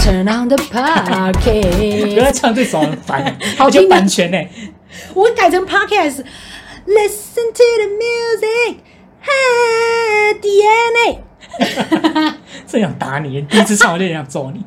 Turn on the podcast，不要唱这首很烦，好听的版权呢。我改成 podcast。Listen to the music, DNA。真想打你！第一次唱我就想揍你。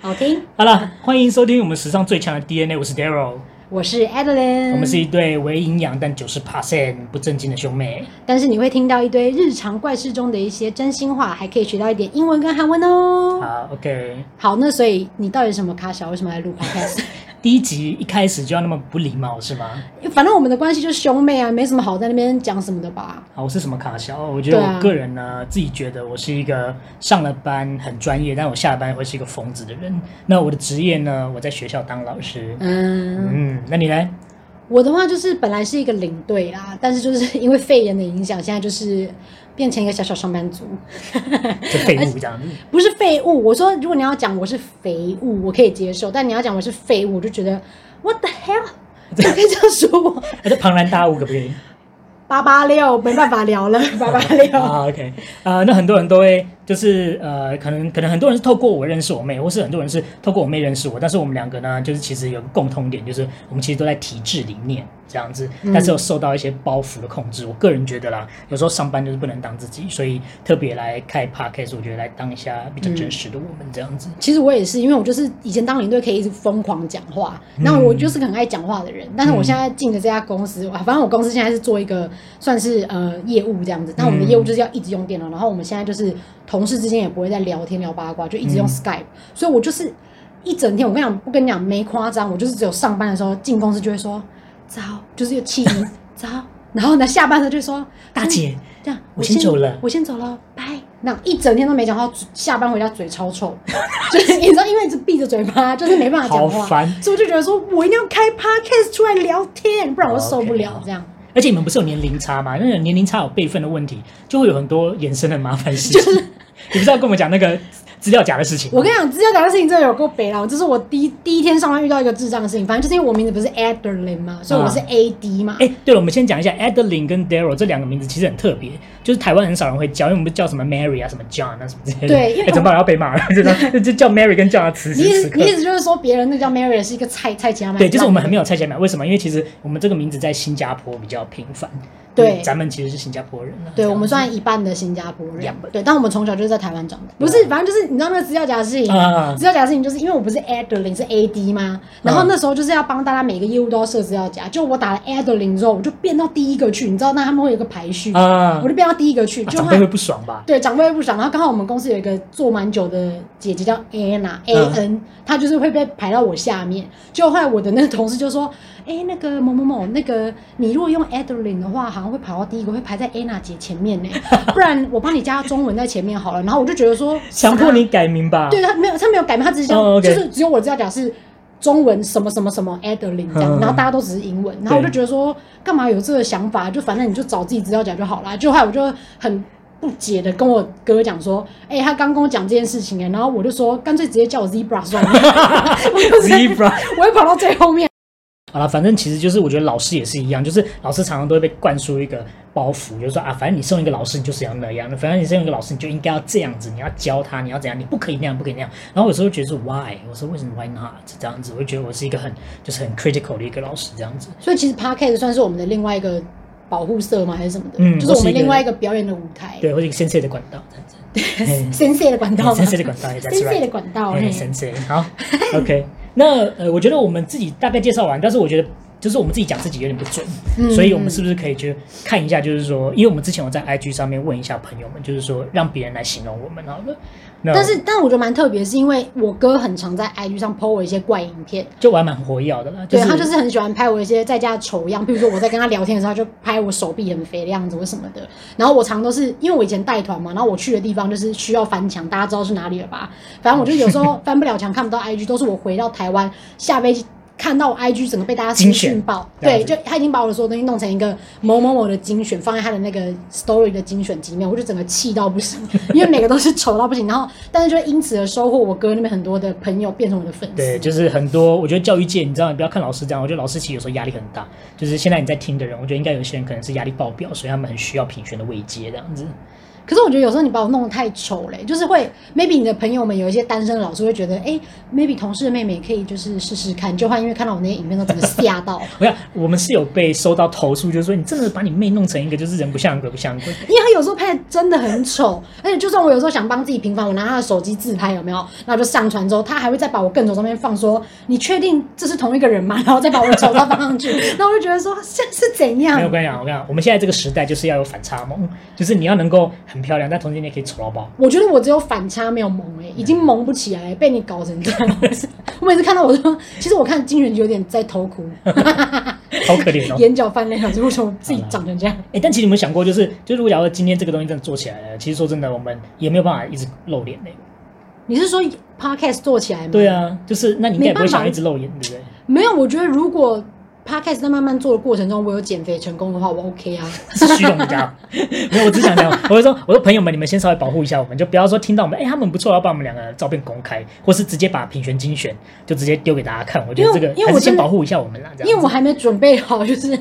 好听。好了，欢迎收听我们史上最强的 DNA，我是 Daryl。我是 Adeline，我们是一对唯营养但九十 percent 不正经的兄妹。但是你会听到一堆日常怪事中的一些真心话，还可以学到一点英文跟韩文哦。好，OK。好，那所以你到底什么咖小？为什么来录 Podcast？第一集一开始就要那么不礼貌是吗？反正我们的关系就是兄妹啊，没什么好在那边讲什么的吧。好，我是什么卡小？我觉得我个人呢，啊、自己觉得我是一个上了班很专业，但我下了班会是一个疯子的人。那我的职业呢？我在学校当老师。嗯嗯，那你呢？我的话就是本来是一个领队啦，但是就是 因为肺炎的影响，现在就是变成一个小小上班族，就废物这样子。不是废物，我说如果你要讲我是肥物，我可以接受；但你要讲我是废物，我就觉得 What the hell？怎么可以这样说我？我这庞然大物可不可以？八八六没办法聊了，八八六。啊，OK，呃，那很多人都会。就是呃，可能可能很多人是透过我认识我妹，或是很多人是透过我妹认识我，但是我们两个呢，就是其实有个共通点，就是我们其实都在体制里面这样子，但是有受到一些包袱的控制。嗯、我个人觉得啦，有时候上班就是不能当自己，所以特别来开 podcast，我觉得来当一下比较真实的我们这样子。其实我也是，因为我就是以前当领队可以一直疯狂讲话，那、嗯、我就是个很爱讲话的人。但是我现在进的这家公司，反正我公司现在是做一个算是呃业务这样子，那我们的业务就是要一直用电脑，然后我们现在就是。同事之间也不会再聊天聊八卦，就一直用 Skype，、嗯、所以我就是一整天，我跟你讲，不跟你讲没夸张，我就是只有上班的时候进公司就会说早，就是有气音 早，然后呢下班的时候就说 大姐这样，我先走了，我先走了，拜。那一整天都没讲话，下班回家嘴超臭，就是你知道，因为一直闭着嘴巴，就是没办法讲话，好烦，所以我就觉得说我一定要开 Podcast 出来聊天，不然我受不了这样。Okay. 而且你们不是有年龄差吗？那个年龄差有辈分的问题，就会有很多衍生的麻烦事情。就是你不是要跟我们讲那个？资料夹的事情，我跟你讲，资料夹的事情真的有够北了。这是我第一第一天上班遇到一个智障的事情。反正就是因为我名字不是 Adeline 嘛，所以我是 AD 嘛。哎、对了，我们先讲一下 Adeline 跟 Daryl 这两个名字其实很特别，就是台湾很少人会叫，因为我们不叫什么 Mary 啊、什么 John 啊什么之类的。对，因为、欸、怎么办？要被骂了，就 就叫 Mary 跟词。你意思你意思就是说别人那叫 Mary 是一个菜菜家嘛？对，就是我们很没有菜家买。为什么？因为其实我们这个名字在新加坡比较频繁。对，咱们其实是新加坡人。对，我们算一半的新加坡人。对，但我们从小就是在台湾长的。不是，反正就是你知道那个资料夹的事情。资料夹的事情就是因为我不是 Adeline 是 AD 吗？然后那时候就是要帮大家每个业务都要设资料夹。就我打了 Adeline 之后，我就变到第一个去。你知道那他们会有个排序，我就变到第一个去。就会不爽吧？对，长辈会不爽。然后刚好我们公司有一个做蛮久的姐姐叫 Anna，A N，她就是会被排到我下面。就后来我的那个同事就说。哎、欸，那个某某某，那个你如果用 Adeline 的话，好像会跑到第一个，会排在 Anna 姐前面呢。不然我帮你加中文在前面好了。然后我就觉得说，强迫你改名吧？对他没有，他没有改名，他只是讲，oh, okay. 就是只有我知道讲是中文什么什么什么 Adeline 这样，嗯，然后大家都只是英文。然后我就觉得说，干嘛有这个想法？就反正你就找自己资料讲就好了。就后来我就很不解的跟我哥讲说，哎、欸，他刚跟我讲这件事情哎，然后我就说，干脆直接叫我 Zebra 算了。Zebra，我会跑到最后面。好了，反正其实就是我觉得老师也是一样，就是老师常常都会被灌输一个包袱，就是说啊，反正你送一个老师，你就是要那样的；反正你送一个老师，你就应该要这样子，你要教他，你要怎样，你不可以那样，不可以那样。然后有时候觉得说 why，我说为什么 why not 这样子？我就觉得我是一个很就是很 critical 的一个老师这样子。所以其实 Podcast 算是我们的另外一个保护色吗？还是什么的？嗯，就是我们另外一个表演的舞台，对，或者一个先生的管道这样子。先生的管道，先生的管道，先生的管道，先生。好，OK。那呃，我觉得我们自己大概介绍完，但是我觉得。就是我们自己讲自己有点不准，嗯，所以我们是不是可以去看一下？就是说，因为我们之前我在 IG 上面问一下朋友们，就是说让别人来形容我们好了。但是，但我觉得蛮特别，是因为我哥很常在 IG 上 po 我一些怪影片，就我还蛮活跃的啦。对，他就是很喜欢拍我一些在家的丑样，比如说我在跟他聊天的时候，就拍我手臂很肥的样子或什么的。然后我常都是因为我以前带团嘛，然后我去的地方就是需要翻墙，大家知道是哪里了吧？反正我就有时候翻不了墙，看不到 IG，都是我回到台湾下飞机。看到我 IG 整个被大家精选爆，对，就他已经把我的所有东西弄成一个某某某的精选，放在他的那个 Story 的精选集里面，我就整个气到不行，因为每个都是丑到不行。然后，但是就因此而收获我哥那边很多的朋友变成我的粉丝。对，就是很多。我觉得教育界，你知道，你不要看老师这样，我觉得老师其实有时候压力很大。就是现在你在听的人，我觉得应该有些人可能是压力爆表，所以他们很需要品学的慰藉这样子。可是我觉得有时候你把我弄得太丑嘞，就是会 maybe 你的朋友们有一些单身的老师会觉得，哎，maybe 同事的妹妹可以就是试试看，就会因为看到我那些影片都整个吓到。不要，我们是有被收到投诉，就是说你真的把你妹弄成一个就是人不像鬼不像鬼，因为她有时候拍的真的很丑，而且就算我有时候想帮自己平反，我拿她的手机自拍有没有，然后就上传之后，她还会再把我更丑照片放说，你确定这是同一个人吗？然后再把我的丑照放上去，那我就觉得说这是怎样？没有，我跟你讲，我跟你讲，我们现在这个时代就是要有反差萌，就是你要能够很漂亮，但同时你也可以。丑到爆！我觉得我只有反差没有萌哎、欸，已经萌不起来，被你搞成这样。我每次看到我说，其实我看精选就有点在偷哭，好可怜哦，眼角泛泪，为什么自己长成这样？哎、欸，但其实你有没有想过，就是就如果假如今天这个东西真的做起来了，其实说真的，我们也没有办法一直露脸嘞。你是说 Podcast 做起来吗？对啊，就是那你应该也不会想一直露脸，对不对？没有，我觉得如果。Podcast 在慢慢做的过程中，我有减肥成功的话，我 OK 啊。是虚荣的家，没有，我只想讲，我就说，我说朋友们，你们先稍微保护一下我们，就不要说听到我们，哎、欸，他们不错，要把我们两个照片公开，或是直接把品选精选就直接丢给大家看。我觉得这个因为我先保护一下我们啦，这样。因为我还没准备好，就是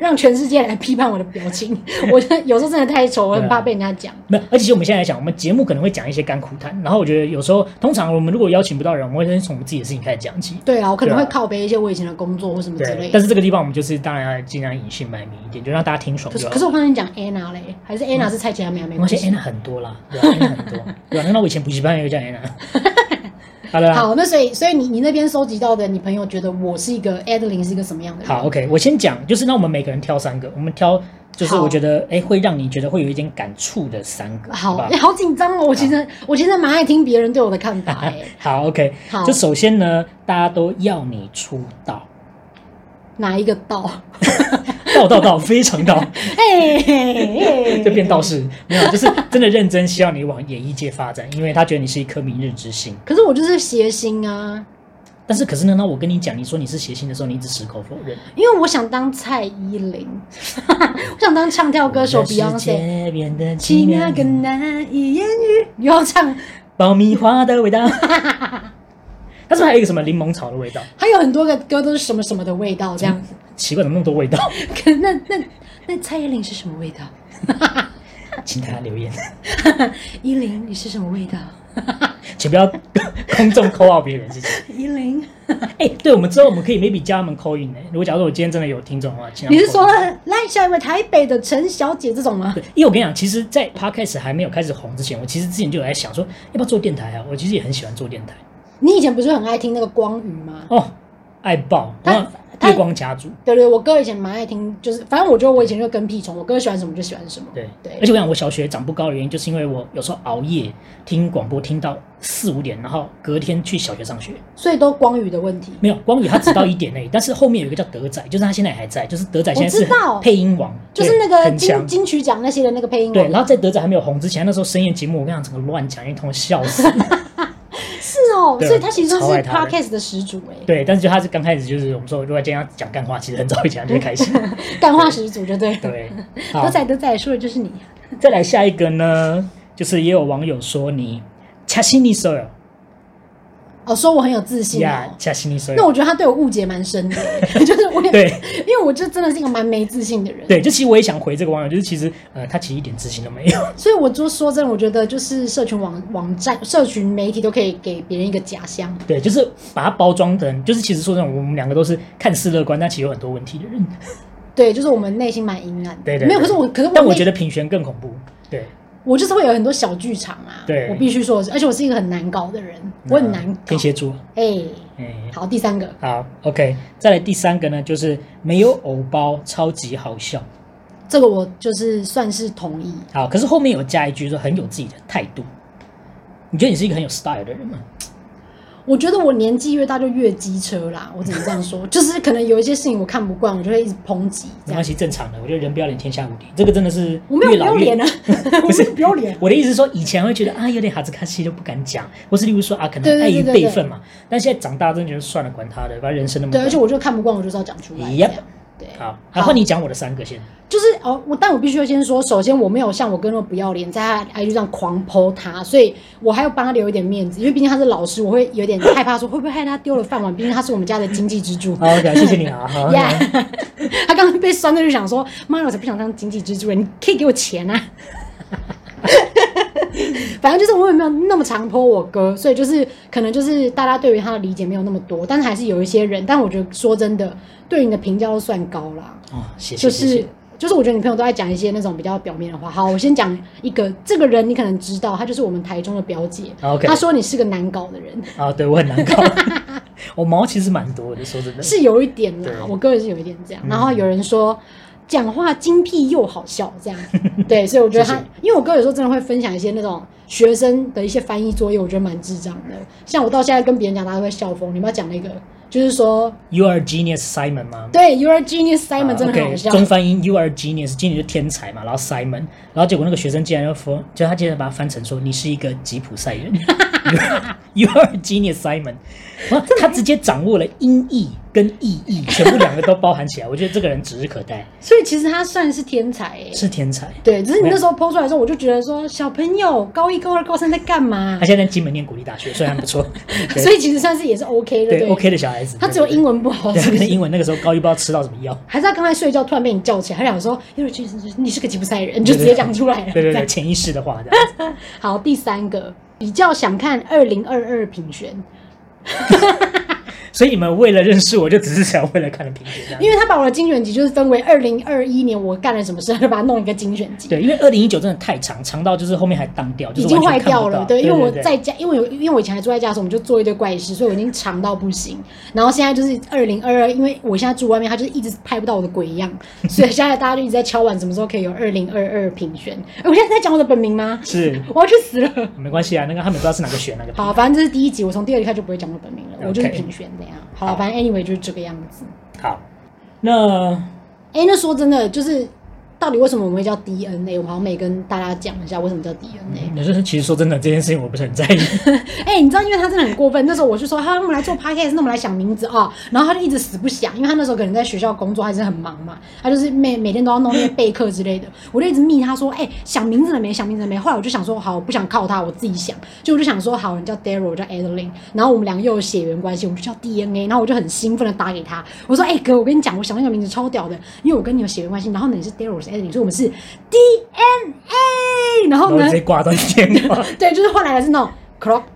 让全世界来批判我的表情。我觉得有时候真的太丑，我很怕被人家讲。没有，而且其实我们现在来讲，我们节目可能会讲一些干苦谈，然后我觉得有时候，通常我们如果邀请不到人，我们会先从我们自己的事情开始讲起。对啊，我可能会靠背一些我以前的工作或什么之类的。这个地方我们就是。当然要尽量隐姓埋名一点，就让大家听爽。可是，可是我刚才讲 Anna 嘞，还是 Anna 是蔡健雅没有？没关系 Anna 很多啦，对啊，Anna 很多，对啊。那我以前补习班有个叫 Anna。好了，好，那所以，所以你你那边收集到的，你朋友觉得我是一个 Adeline 是一个什么样的人？好，OK，我先讲，就是那我们每个人挑三个，我们挑，就是我觉得，哎好，会让你觉得会有一点感触的三个。好，你，好紧张哦，我其实我其实蛮爱听别人对我的看法，哎。好，OK，好，就首先呢，大家都要你出道。哪一个 道？道道道，非常道。哎，就变道士没有，就是真的认真，希望你往演艺界发展，因为他觉得你是一颗明日之星。可是我就是谐星啊！但是可是呢，那我跟你讲，你说你是谐星的时候，你一直矢口否认。因为我想当蔡依林，我想当唱跳歌手，Beyonce。奇妙更难以言喻。你要唱爆米花的味道。它是不是还有一个什么柠檬草的味道？还有很多个歌都是什么什么的味道，这样子。奇怪，怎么那么多味道？可那那那蔡依林是什么味道？请大家留言。依林，你是什么味道？请不要公众 call out 别人，谢谢。依林，哎，对，我们之后我们可以 maybe 加他们 call in 呢。如果假如我今天真的有听众的话，请你是说来下一位台北的陈小姐这种吗？对，因为我跟你讲，其实，在 podcast 还没有开始红之前，我其实之前就有在想说，要不要做电台啊？我其实也很喜欢做电台。你以前不是很爱听那个光宇吗？哦，爱爆！他月光家族，对对，我哥以前蛮爱听，就是反正我觉得我以前就跟屁虫，我哥喜欢什么就喜欢什么。对对，而且我想我小学长不高的原因，就是因为我有时候熬夜听广播，听到四五点，然后隔天去小学上学，所以都光宇的问题。没有光宇，他只到一点内，但是后面有一个叫德仔，就是他现在还在，就是德仔现在是配音王，就是那个金金曲奖那些的那个配音王。对，然后在德仔还没有红之前，那时候深夜节目，我跟你讲，整个乱讲一通，笑死。是哦，所以他其实是 podcast 的始祖哎。对，但是就他是刚开始就是我们说，如果今天要讲干话，其实很早以前就会开始。干话始祖就对。对，德仔德仔说的就是你。再来下一个呢，就是也有网友说你恰西尼索尔。哦，说我很有自信啊，那我觉得他对我误解蛮深的，就是我也对，因为我就真的是一个蛮没自信的人。对，就其实我也想回这个网友，就是其实呃，他其实一点自信都没有。所以我就说真的，我觉得就是社群网网站、社群媒体都可以给别人一个假象。对，就是把它包装成，就是其实说真的，我们两个都是看似乐观，但其实有很多问题的人。对，就是我们内心蛮阴暗。对对，没有，可是我，可是但我觉得品璇更恐怖。对。我就是会有很多小剧场啊，对，我必须说，而且我是一个很难搞的人，我很难搞。天蝎座，哎哎，好，第三个，好，OK，再来第三个呢，就是没有偶包，超级好笑。这个我就是算是同意。好，可是后面有加一句说很有自己的态度。你觉得你是一个很有 style 的人吗？我觉得我年纪越大就越机车啦，我只能这样说，就是可能有一些事情我看不惯，我就会一直抨击。没关系，正常的。我觉得人不要脸，天下无敌。这个真的是我没有不要脸啊，不是不要脸。我的意思是说，以前会觉得啊有点哈兹卡西都不敢讲，或是例如说啊可能碍于辈分嘛。但现在长大真的觉得算了，管他的，反正人生那么多。对，而且我就看不惯，我就是要讲出来。Yep. 对，好，然后你讲我的三个先，就是哦，我但我必须要先说，首先我没有像我哥那么不要脸，在他 IG 上狂 po 他，所以我还要帮他留一点面子，因为毕竟他是老师，我会有点害怕说会不会害他丢了饭碗，毕竟他是我们家的经济支柱。好，OK，谢谢你啊。他刚刚被酸的就想说，妈呀，我才不想当经济支柱，你可以给我钱啊。反正就是我也没有那么常 po 我哥，所以就是可能就是大家对于他的理解没有那么多，但是还是有一些人。但我觉得说真的，对你的评价都算高啦。哦，谢谢。就是就是我觉得你朋友都在讲一些那种比较表面的话。好，我先讲一个，这个人你可能知道，他就是我们台中的表姐。OK。他说你是个难搞的人。啊，对我很难搞。我毛其实蛮多的，说真的。是有一点啦，我哥也是有一点这样。然后有人说。讲话精辟又好笑，这样 对，所以我觉得他，因为我哥有时候真的会分享一些那种学生的一些翻译作业，我觉得蛮智障的。像我到现在跟别人讲，大家都会笑疯。你们要讲那个，就是说，You are genius Simon 吗？对，You are genius Simon，uh, 真的很好笑。Okay, 中翻英，You are genius，genius 是天才嘛，然后 Simon，然后结果那个学生竟然要说，就他竟然把它翻成说，你是一个吉普赛人。You are genius Simon，他直接掌握了音译。跟意译全部两个都包含起来，我觉得这个人指日可待。所以其实他算是天才，是天才。对，只是你那时候 PO 出来的时候，我就觉得说，小朋友高一、高二、高三在干嘛？他现在在金门念国立大学，虽然不错，所以其实算是也是 OK 的，对 OK 的小孩子。他只有英文不好，对，英文那个时候高一不知道吃到什么药，还是他刚才睡觉突然被你叫起来，他想说，因为其实你是个吉普赛人，你就直接讲出来了。对对对，潜意识的话。好，第三个比较想看二零二二评选。所以你们为了认识我，就只是想为了看了评选，因为他把我的精选集就是分为二零二一年我干了什么事，他就把它弄一个精选集。对，因为二零一九真的太长，长到就是后面还当掉，就是、已经坏掉了。对，因为我在家，因为有因为我以前还住在家的时候，我们就做一堆怪事，所以我已经长到不行。然后现在就是二零二二，因为我现在住外面，他就是一直拍不到我的鬼样，所以现在大家就一直在敲碗，什么时候可以有二零二二评选？我现在在讲我的本名吗？是，我要去死了。没关系啊，那个他们不知道是哪个选哪个。好，反正这是第一集，我从第二集开始就不会讲我本名.我就是评选这样。好，反正 anyway 就是这个样子。好，那哎、欸，那说真的，就是。到底为什么我们会叫 DNA？我好像没跟大家讲一下为什么叫 DNA。你说，其实说真的，这件事情我不是很在意。哎、欸，你知道，因为他真的很过分。那时候我就说，他我们来做 podcast，那我们来想名字啊、哦。然后他就一直死不想，因为他那时候可能在学校工作还是很忙嘛。他就是每每天都要弄那些备课之类的。我就一直密他说，哎、欸，想名字了没？想名字了没？后来我就想说，好，我不想靠他，我自己想。就我就想说，好，你叫 Daryl，我叫 Adeline，然后我们两个又有血缘关系，我们就叫 DNA。然后我就很兴奋的打给他，我说，哎、欸、哥，我跟你讲，我想那个名字超屌的，因为我跟你有血缘关系。然后呢，你是 Daryl，我是所以我们是。DNA，然后呢？直接挂断电话。对，就是换来的是那种。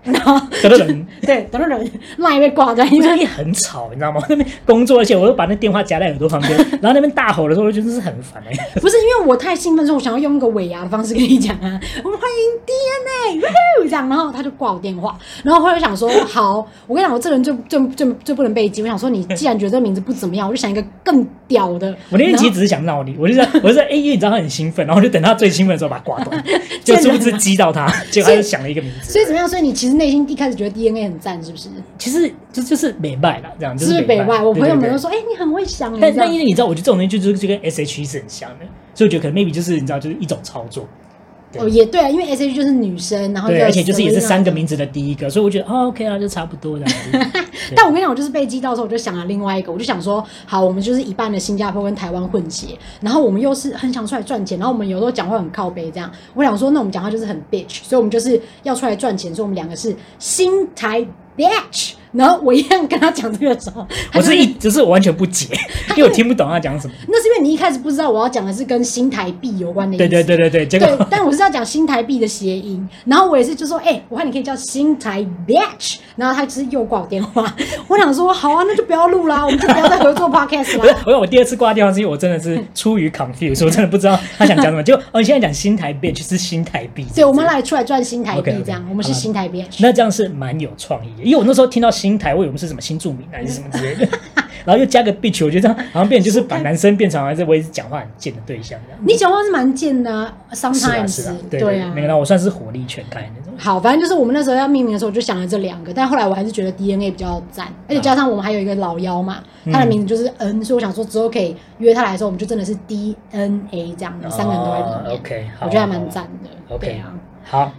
然后等等人，对，等等人，那一被挂在，因为很吵，你知道吗？那边工作，而且我又把那电话夹在耳朵旁边，然后那边大吼的时候，我觉得是很烦哎、欸。不是因为我太兴奋，说我想要用一个尾牙的方式跟你讲啊，我们欢迎 DNA，这样，然后他就挂我电话，然后后来想说，好，我跟你讲，我这人就就就就不能被激，我想说，你既然觉得这个名字不怎么样，我就想一个更屌的。我那天其实只是想闹你，我就说，我就说，哎，因为你知道他很兴奋，然后就等他最兴奋的时候把它挂断，就殊不知激到他，结果他就想了一个名字。所以怎么样？所以你其实内心。一开始觉得 DNA 很赞，是不是？其实就就是美败啦，这样就是美败。我朋友们都说，哎、欸，你很会想。但但因为你知道，我觉得这种东西就就跟 SHE 是很像的，所以我觉得可能 maybe 就是你知道，就是一种操作。哦，也对啊，因为 SHE 就是女生，然后对，而且就是也是三个名字的第一个，所以我觉得哦，OK 啊，就差不多的。但我跟你讲，我就是被激到的时候，我就想了另外一个，我就想说，好，我们就是一半的新加坡跟台湾混血，然后我们又是很想出来赚钱，然后我们有时候讲话很靠背这样。我想说，那我们讲话就是很 bitch，所以我们就是要出来赚钱，所以我们两个是新台 bitch。然后我一样跟他讲这个时候，我是一只是我完全不解，因为我听不懂他讲什么。那是因为你一开始不知道我要讲的是跟新台币有关的。对对对对对，结果对，但我是要讲新台币的谐音。然后我也是就说，哎、欸，我看你可以叫新台 bitch。然后他就是又挂我电话。我想说，好啊，那就不要录啦，我们就不要再合作 podcast 了。不是，我我第二次挂电话是因为我真的是出于 confuse，我真的不知道他想讲什么。就哦，你现在讲新台 bitch 是新台币，对，我们来出来赚新台币这样，okay, okay, 我们是新台 bitch。那这样是蛮有创意的，因为我那时候听到新台，我以为我们是什么。新著名还是什么之类的，然后又加个 bitch，我觉得这样好像变成就是把男生变成还是我一直讲话很贱的对象这样。你讲话是蛮贱的，sometimes 是啊，是啊，对啊，没有，我算是火力全开那种。好，反正就是我们那时候要命名的时候，我就想了这两个，但后来我还是觉得 DNA 比较赞，而且加上我们还有一个老妖嘛，嗯、他的名字就是 N，所以我想说之后可以约他来的时候，我们就真的是 DNA 这样的，三个人都在里面。哦、OK，我觉得还蛮赞的。OK，啊，好。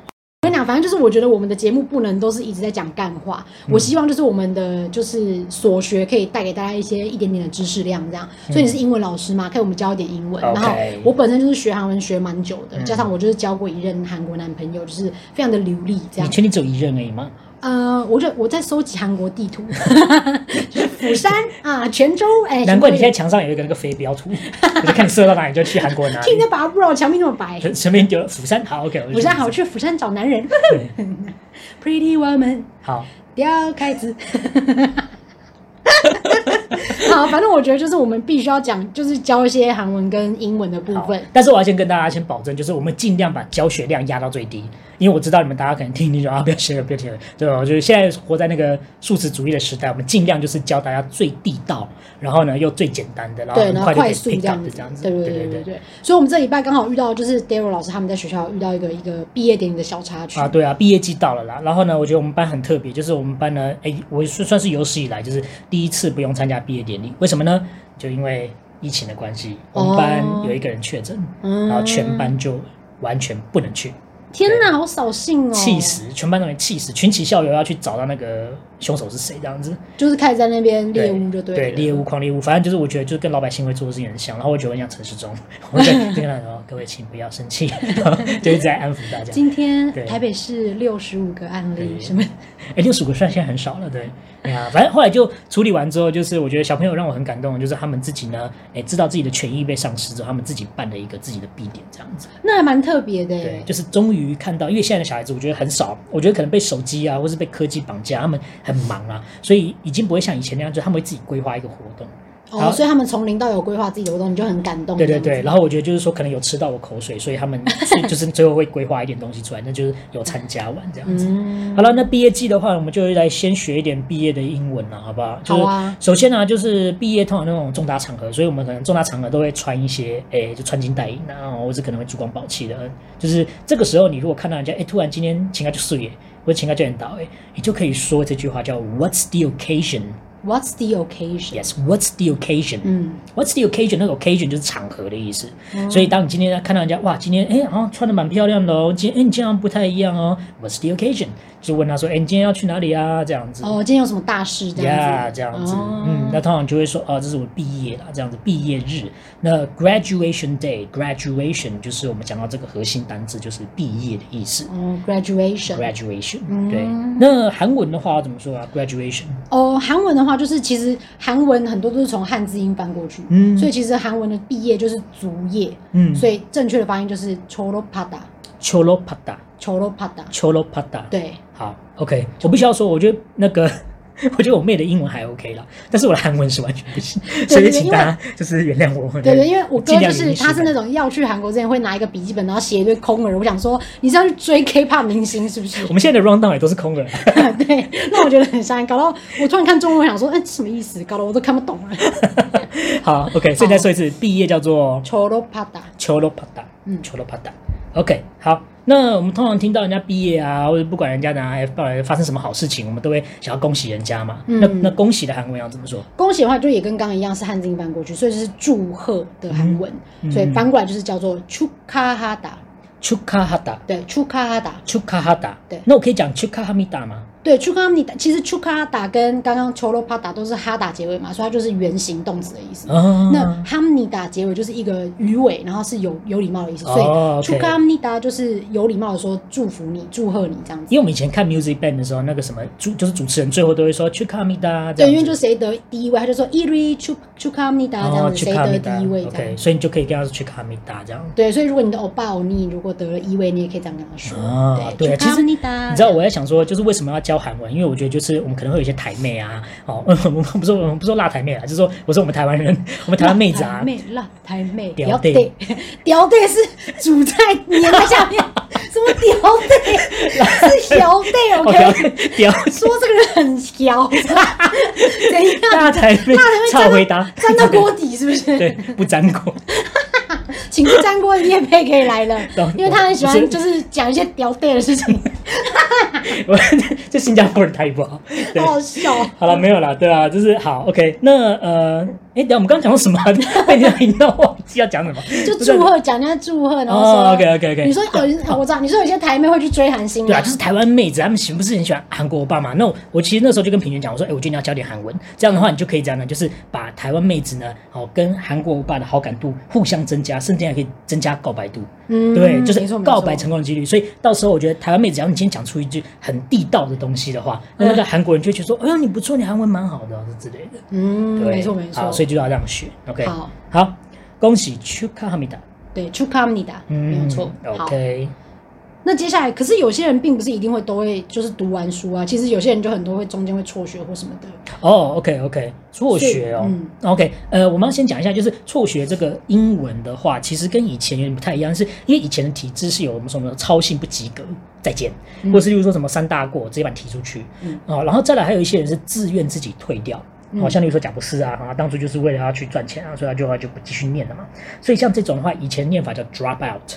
反正就是我觉得我们的节目不能都是一直在讲干话。嗯、我希望就是我们的就是所学可以带给大家一些一点点的知识量，这样。嗯、所以你是英文老师嘛，可以我们教一点英文。然后我本身就是学韩文学蛮久的，嗯、加上我就是交过一任韩国男朋友，就是非常的流利。这样。你确定只有一任而已吗？呃，我就我在收集韩国地图，就 是釜山啊、泉州，哎，难怪你现在墙上有一个那个飞镖图，我就看你射到哪里就去韩国哪里。听你把不知道墙壁那么白，前面就釜山，好，OK，釜山好，去釜山找男人。Pretty woman，好，要开子。好，反正我觉得就是我们必须要讲，就是教一些韩文跟英文的部分。但是我要先跟大家先保证，就是我们尽量把教学量压到最低。因为我知道你们大家可能听听就啊，不要学了，不要听了，对吧？就是现在活在那个素食主义的时代，我们尽量就是教大家最地道，然后呢又最简单的，然后很快就可以 pick up 的这样子。对对对对对，对。所以我们这礼拜刚好遇到，就是 Daryl 老师他们在学校遇到一个一个毕业典礼的小插曲啊。对啊，毕业季到了啦。然后呢，我觉得我们班很特别，就是我们班呢，哎，我算算是有史以来就是第一次不用参加毕业典礼。为什么呢？就因为疫情的关系，我们班有一个人确诊，哦、然后全班就完全不能去。天哪，好扫兴哦！气死，全班都人气死，群起效尤要去找到那个凶手是谁，这样子。就是开始在那边猎物，就对。对，猎物狂猎物，反正就是我觉得就是跟老百姓会做的事情很像，然后我觉得很像陈世忠，我就跟他说：“各位请不要生气。”就一直在安抚大家。今天台北市六十五个案例，什么？哎，六十五个算现在很少了，对。哎呀，反正后来就处理完之后，就是我觉得小朋友让我很感动，就是他们自己呢，哎，知道自己的权益被丧失之后，他们自己办了一个自己的毕典，这样子。那还蛮特别的。对，就是终于于看到，因为现在的小孩子，我觉得很少，我觉得可能被手机啊，或是被科技绑架，他们很忙啊，所以已经不会像以前那样，就他们会自己规划一个活动。哦，所以他们从零到有规划自己的活动，你就很感动。对对对，然后我觉得就是说，可能有吃到我口水，所以他们 就是最后会规划一点东西出来，那就是有参加完这样子。嗯、好了，那毕业季的话，我们就来先学一点毕业的英文了，好不好？就是、好啊。首先呢、啊，就是毕业通常那种重大场合，所以我们可能重大场合都会穿一些，哎、欸，就穿金戴银啊，或者可能会珠光宝气的。就是这个时候，你如果看到人家，哎、欸，突然今天请假就睡耶，或者请假就很倒，哎，你就可以说这句话叫 What's the occasion？What's the occasion? Yes, what's the occasion? 嗯，What's the occasion? 那个 occasion 就是场合的意思。嗯、所以当你今天看到人家，哇，今天哎，好像穿的蛮漂亮的哦，今天哎，你这样不太一样哦。What's the occasion? 就问他说：“哎，你今天要去哪里啊？”这样子。哦，今天有什么大事？这样子。Yeah, 这样子。哦、嗯，那通常就会说：“哦，这是我毕业了。”这样子，毕业日。那 graduation day，graduation 就是我们讲到这个核心单字，就是毕业的意思。哦，graduation。graduation。对。那韩文的话怎么说啊？graduation。哦，韩文的话就是其实韩文很多都是从汉字音翻过去，嗯，所以其实韩文的毕业就是卒业，嗯，所以正确的发音就是초록 하 다。 秋罗帕达，秋罗帕达。对，好，OK。我必须要说，我觉得那个，我觉得我妹的英文还 OK 了，但是我的韩文是完全不行，所以请大家就是原谅我。对对，因为我哥就是他是那种要去韩国之前会拿一个笔记本，然后写一堆空耳。我想说，你是要去追 K-pop 明星是不是？我们现在的 round down 也都是空耳。对，那我觉得很伤，搞到我突然看中文，我想说，哎，什么意思？搞得我都看不懂了。好，OK。所以再说一次，毕业叫做秋罗帕达，秋罗帕达，嗯，秋罗帕达。OK，好，那我们通常听到人家毕业啊，或者不管人家哪到来发生什么好事情，我们都会想要恭喜人家嘛。嗯、那那恭喜的韩文要怎么说？恭喜的话，就也跟刚刚一样是汉字音翻过去，所以就是祝贺的韩文，嗯、所以翻过来就是叫做축하하 다。 축하하 다。 对，축하하 다。 축하하 다。 对，那我可以讲축하합니다吗？ 对，chukami，其实 chukamida 跟刚刚 cholopada 都是哈打结尾嘛，所以它就是原形动词的意思。那 hamni 打结尾就是一个鱼尾，然后是有有礼貌的意思。所以 chukamiida 就是有礼貌的说祝福你、祝贺你这样子。因为我们以前看 music band 的时候，那个什么主就是主持人最后都会说 chukamiida。对，因为就谁得第一位，他就说 iri chukamiida 这样子，谁得第一位。OK，所以你就可以跟他说 chukamiida 这样。对，所以如果你的欧巴欧尼如果得了一位，你也可以这样跟他说啊。对，chukamiida。你知道我在想说，就是为什么要？教韩文？因为我觉得。就是我们可能会有一些台妹啊，哦，我们不说我们不说辣台妹啊，就是说我说我们台湾人，我们台湾妹子啊，辣台妹，辣台妹，屌爹，屌爹是煮菜粘在下面，什么屌队？是屌队，OK？屌说这个人很屌，怎样？辣台妹，辣台妹，超回答，粘到锅底是不是？对，不粘锅。请不粘锅的业配可以来了，因为他很喜欢就是讲一些屌队的事情。我 这新加坡人台语不好，对，好笑。好了，没有了，对啊，就是好，OK。那呃，哎，等下我们刚刚讲到什么？被你引到忘记要讲什么？就祝贺，讲人家祝贺，然后说 OK OK OK。你说哦，我知道，你说有些台妹会去追韩星，对啊，就是台湾妹子，她们喜不是很喜欢韩国欧巴嘛？那我其实那时候就跟品源讲，我说，哎，我觉得你要教点韩文，这样的话你就可以这样呢，就是把台湾妹子呢，哦跟韩国欧巴的好感度互相增加，甚至还可以增加告白度。嗯，对，就是告白成功的几率。所以到时候我觉得台湾妹子，只要你今天讲出一句很地道的东西的话，那那个韩国人就会觉得说，哎呀，你不错，你韩文蛮好的，之类的。嗯，对没错没错。所以就要让学。OK，好，好，恭喜 Chukamida。对，Chukamida，嗯，没有错。OK，那接下来，可是有些人并不是一定会都会就是读完书啊，其实有些人就很多会中间会辍学或什么的。哦、，OK，OK，辍学哦、，OK，呃，我们要先讲一下，就是辍学这个英文的话，其实跟以前有点不太一样，是因为以前的体制是有什么什么超性不及格。再见，或是例如说什么三大过，直接把你踢出去，嗯哦，然后再来还有一些人是自愿自己退掉，嗯、哦，像例如说贾布斯啊，啊，当初就是为了要去赚钱啊，所以他就话就不继续念了嘛，所以像这种的话，以前念法叫 drop out。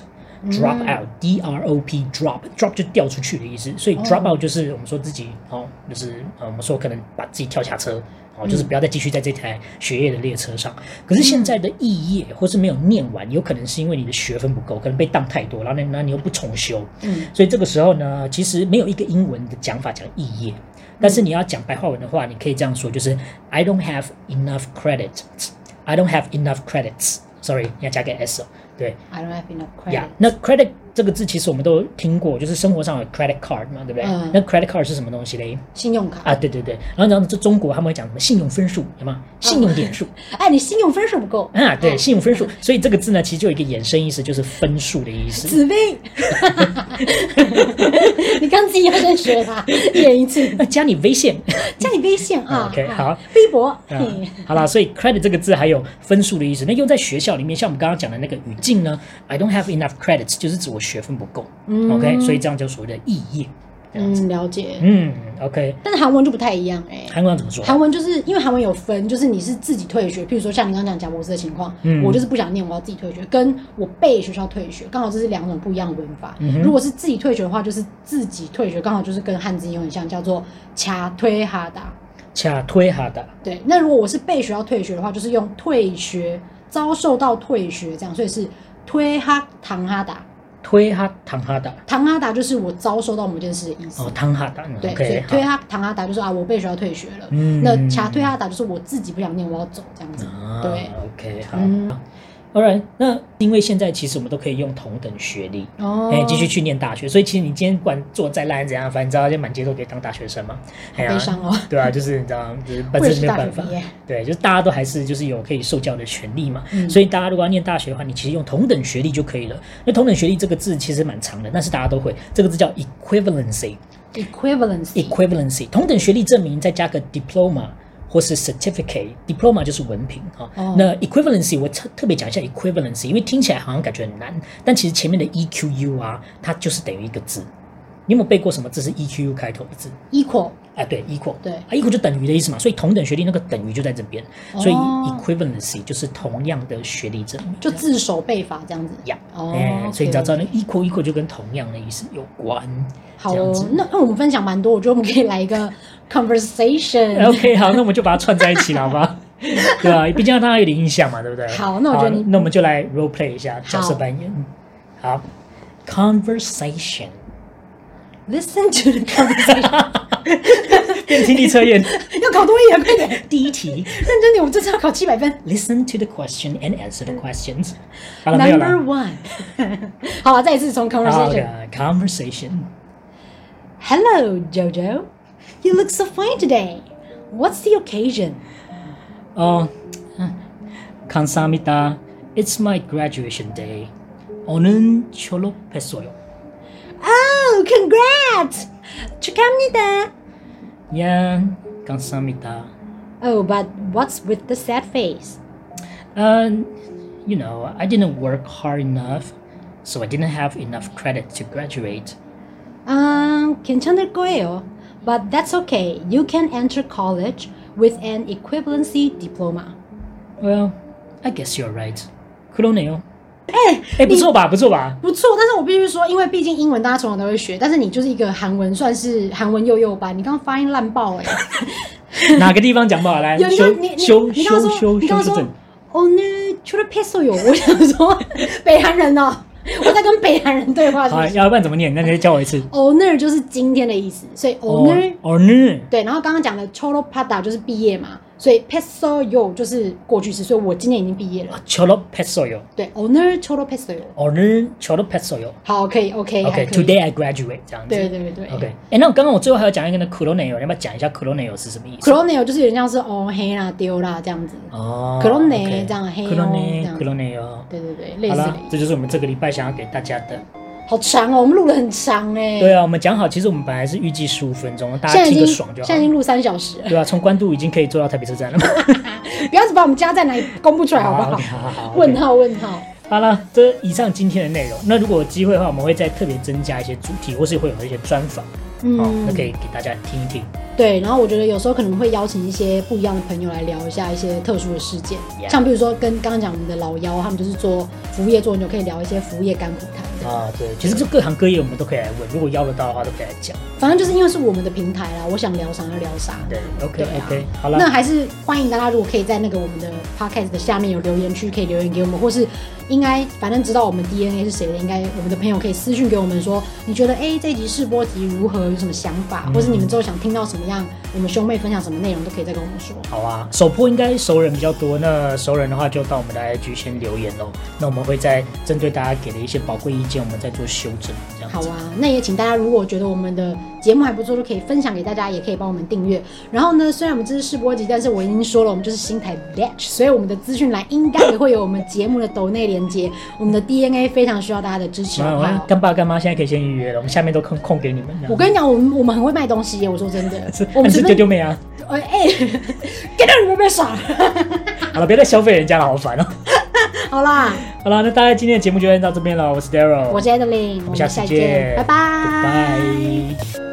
Drop out，D R O P，drop，drop 就掉出去的意思，所以 drop out 就是我们说自己哦，就是呃我们说可能把自己跳下车，哦，就是不要再继续在这台学业的列车上。可是现在的肄业或是没有念完，有可能是因为你的学分不够，可能被当太多，然后那那你又不重修，嗯，所以这个时候呢，其实没有一个英文的讲法讲肄业，但是你要讲白话文的话，你可以这样说，就是 I don't have enough credit，I don't have enough credits，sorry，你要加个 s 哦。对，I don't have enough credit。Yeah，那 credit 这个字其实我们都听过，就是生活上有 credit card 嘛，对不对？嗯、那 credit card 是什么东西嘞？信用卡啊，对对对。然后然后这中国他们会讲什么信用分数，有吗？信用点数。哎，你信用分数不够啊？对，信用分数。所以这个字呢，其实就有一个衍生意思，就是分数的意思。子薇，你刚自己要先学它，演一次。加你微信，加你微信啊。OK，好。微博。好了，所以 credit 这个字还有分数的意思。那用在学校里面，像我们刚刚讲的那个语境呢？I don't have enough credits，就是指我学分不够。嗯，OK，所以这样就所谓的肄业。嗯，了解。嗯，OK。但是韩文就不太一样哎。韩文怎么说？韩文就是因为韩文有分，就是你是自己退学，譬如说像你刚刚讲贾博士的情况，我就是不想念，我要自己退学，跟我被学校退学，刚好这是两种不一样的文法。如果是自己退学的话，就是自己退学，刚好就是跟汉字有很像，叫做卡推哈达。卡推哈达。对，那如果我是被学校退学的话，就是用退学遭受到退学这样，所以是推哈唐哈达。推哈唐哈达，唐哈达就是我遭受到某件事的意思。哦，唐哈达，对，所以推哈唐哈达就是啊，我被学校退学了。嗯，那卡推哈达就是我自己不想念，我要走这样子。对，OK，好。Alright，那因为现在其实我们都可以用同等学历，哦，哎，继续去念大学，所以其实你今天不管做再烂怎样，反正你知道，就满街都可以当大学生嘛。悲伤哦。对啊，就是你知道，就是本身没有办法。对，就是大家都还是就是有可以受教的权利嘛。所以大家如果要念大学的话，你其实用同等学历就可以了。那同等学历这个字其实蛮长的，但是大家都会，这个字叫 equivalency。equivalency。equivalency，同等学历证明再加个 diploma。或是 certificate，diploma 就是文凭啊。Oh. 那 equivalency 我特特别讲一下 equivalency，因为听起来好像感觉很难，但其实前面的 EQU 啊，它就是等于一个字。你有没有背过什么字是 EQU 开头的字？equal，哎，对，equal，对，啊，equal 就等于的意思嘛。所以同等学历那个等于就在这边，oh. 所以 equivalency 就是同样的学历证明，就自首背法这样子。呀，哦，所以你只要知道那 equal equal 就跟同样的意思有关。好哦，那那我们分享蛮多，我觉得我们可以来一个 conversation。OK，好，那我们就把它串在一起了，好吧？对啊，毕竟让大家有点印象嘛，对不对？好，那我觉得你，那我们就来 role play 一下角色扮演。好，好，conversation。Listen to the conversation。变听力测验，要考多一点，快点。第一题，认真点，我们这次要考七百分。Listen to the question and answer the questions。 Number one。好了，再一次从 conversation。Conversation。Hello, Jojo. You look so fine today. What's the occasion? Oh, 감사합니다. It's my graduation day. 오늘 졸업했어요. Oh, congrats! 축하합니다. Yeah, 감사합니다. Oh, but what's with the sad face? Uh, you know, I didn't work hard enough, so I didn't have enough credit to graduate. Um, 괜찮을 거예요. But that's okay. You can enter college with an equivalency diploma. Well, I guess you're right. 그러네요. 哎哎，不错吧？不错吧？不错。但是我必须说，因为毕竟英文大家从小都会学，但是你就是一个韩文，算是韩文幼幼班。你刚刚发音烂爆哎！哪个地方讲不好？来 修修修修修正。哦，那除了 peso 有，我想说北韩人哦。我在跟北韩人对话是是？好，要不然怎么念？那你再教我一次。Oner 就是今天的意思，所以 Oner Oner 对。然后刚刚讲的 Cholopada 就是毕业嘛，所以 Pesoyo 就是过去式，所以我今年已经毕业了。Cholopesoyo 对，Oner Cholopesoyo Oner Cholopesoyo 好，可以，OK，OK。Today I graduate 这样子。对对对对。OK，哎，那我刚刚我最后还要讲一个呢 c o l o n e l 要不要讲一下 c o l o n e l 是什么意思 c o l o n e l 就是有点像是哦黑啦丢啦这样子。哦。c o l o n e l 这样黑哦这样。c o l o n e l 对对对，类似。好了，这就是我们这个礼拜想要给大家的。好长哦，我们录了很长哎。对啊，我们讲好，其实我们本来是预计十五分钟，大家听个爽就好。现在已经录三小时。对啊，从关渡已经可以坐到台北车站了。不要只把我们家在哪里公布出来好不好？好好好。问号问号。好了，这以上今天的内容。那如果有机会的话，我们会再特别增加一些主题，或是会有一些专访，嗯，那可以给大家听一听。对，然后我觉得有时候可能会邀请一些不一样的朋友来聊一下一些特殊的事件.像比如说跟刚刚讲我们的老妖，他们就是做服务业做很久，可以聊一些服务业甘苦谈。啊，对，其实就各行各业我们都可以来问，如果邀得到的话，都可以来讲。反正就是因为是我们的平台啦，我想聊啥就聊啥。对，OK OK，好了。那还是欢迎大家，如果可以在那个我们的 Podcast 的下面有留言区，可以留言给我们，或是应该反正知道我们 DNA 是谁的，应该我们的朋友可以私讯给我们说，你觉得哎这一集试播集如何，有什么想法，嗯、或是你们之后想听到什么样，我们兄妹分享什么内容，都可以再跟我们说。好啊，首播应该熟人比较多，那熟人的话就到我们的 IG 先留言喽。那我们会再针对大家给的一些宝贵意见，我们再做修正。这样。好啊，那也请大家，如果觉得我们的节目还不错，都可以分享给大家，也可以帮我们订阅。然后呢，虽然我们这是试播集，但是我已经说了，我们就是新台 batch，所以我们的资讯栏应该也会有我们节目的抖内连接。我们的 DNA 非常需要大家的支持。干爸干妈现在可以先预约了，我们下面都空空给你们。我跟你讲，我们我们很会卖东西耶，我说真的。我们是丢丢妹啊！哎 哎，给到你们被耍。好了，别再消费人家了，好烦哦。好啦，好啦，那大家今天的节目就先到这边了。我是 Daryl，我是 Adeline，我们下次见，拜拜，拜拜。